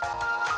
Bye.